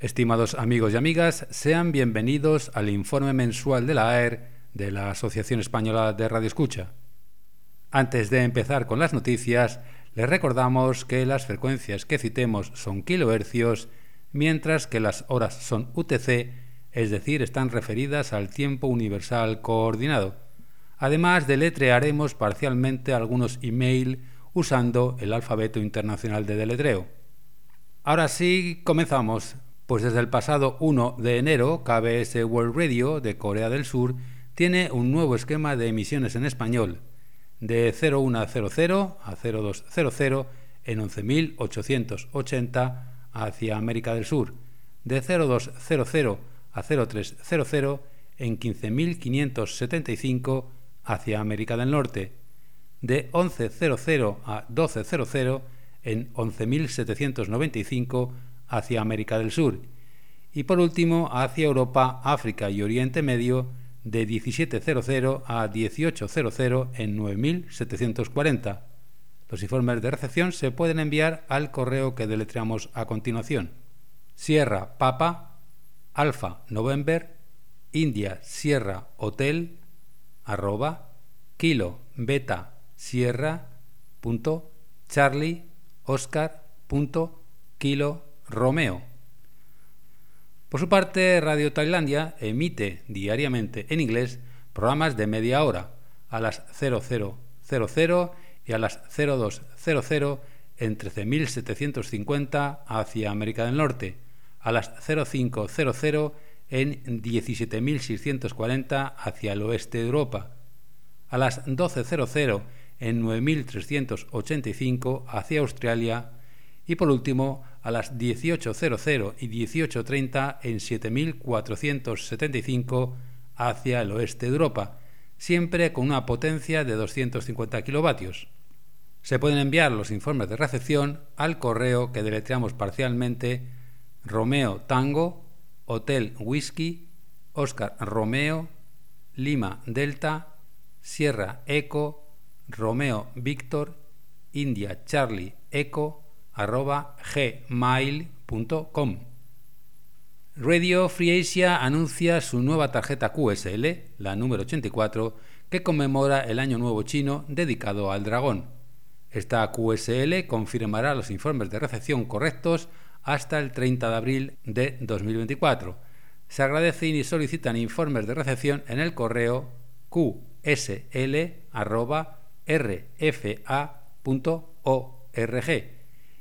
Estimados amigos y amigas, sean bienvenidos al informe mensual de la AER de la Asociación Española de Radio Escucha. Antes de empezar con las noticias, les recordamos que las frecuencias que citemos son kilohercios, mientras que las horas son UTC, es decir, están referidas al tiempo universal coordinado. Además, deletrearemos parcialmente algunos email usando el alfabeto internacional de deletreo. Ahora sí, comenzamos. Pues desde el pasado 1 de enero, KBS World Radio de Corea del Sur tiene un nuevo esquema de emisiones en español, de 0100 a 0200 en 11.880 hacia América del Sur, de 0200 a 0300 en 15.575 hacia América del Norte, de 11.00 a 12.00 en 11.795 hacia América del Sur y por último hacia Europa, África y Oriente Medio de 1700 a 1800 en 9740. Los informes de recepción se pueden enviar al correo que deletreamos a continuación. Sierra Papa Alfa November India Sierra Hotel arroba kilo beta sierra punto charlie oscar punto kilo Romeo. Por su parte, Radio Tailandia emite diariamente en inglés programas de media hora a las 0000 y a las 0200 en 13.750 hacia América del Norte, a las 0500 en 17.640 hacia el oeste de Europa, a las 12.00 en 9.385 hacia Australia y por último a las 18.00 y 18.30 en 7.475 hacia el oeste de Europa, siempre con una potencia de 250 kilovatios. Se pueden enviar los informes de recepción al correo que deletreamos parcialmente Romeo Tango, Hotel Whisky, Oscar Romeo, Lima Delta, Sierra Eco, Romeo Víctor, India Charlie Eco, arroba gmail.com. Radio Free Asia anuncia su nueva tarjeta QSL, la número 84, que conmemora el Año Nuevo Chino dedicado al dragón. Esta QSL confirmará los informes de recepción correctos hasta el 30 de abril de 2024. Se agradecen y solicitan informes de recepción en el correo qsl.rfa.org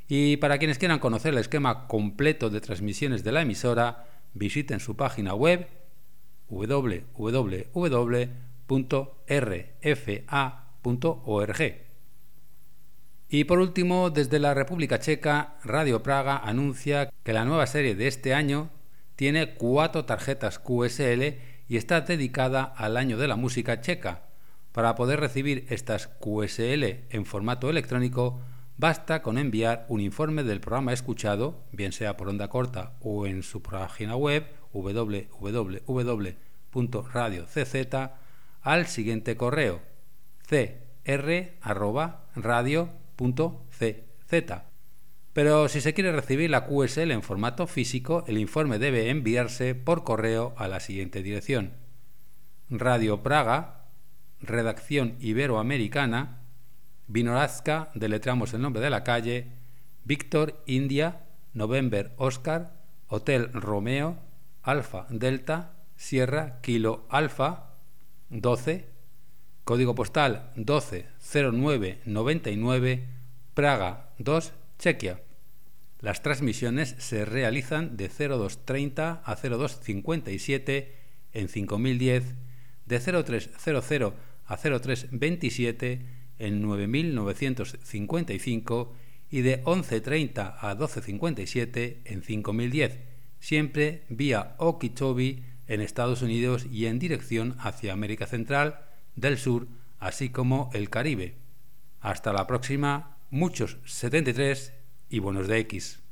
y para quienes quieran conocer el esquema completo de transmisiones de la emisora, visiten su página web www.rfa.org. Y por último, desde la República Checa, Radio Praga anuncia que la nueva serie de este año tiene cuatro tarjetas QSL y está dedicada al año de la música checa. Para poder recibir estas QSL en formato electrónico, Basta con enviar un informe del programa escuchado, bien sea por onda corta o en su página web www.radiocz al siguiente correo cr@radio.cz. Pero si se quiere recibir la QSL en formato físico, el informe debe enviarse por correo a la siguiente dirección: Radio Praga, Redacción Iberoamericana, Vinorazka, deletramos el nombre de la calle, Víctor India, November Oscar, Hotel Romeo, Alfa Delta, Sierra Kilo Alfa, 12, código postal 120999, Praga 2, Chequia. Las transmisiones se realizan de 0230 a 0257 en 5010, de 0300 a 0327 en 9.955 y de 11.30 a 12.57 en 5.010, siempre vía Okeechobee en Estados Unidos y en dirección hacia América Central, del Sur, así como el Caribe. Hasta la próxima, muchos 73 y buenos de X.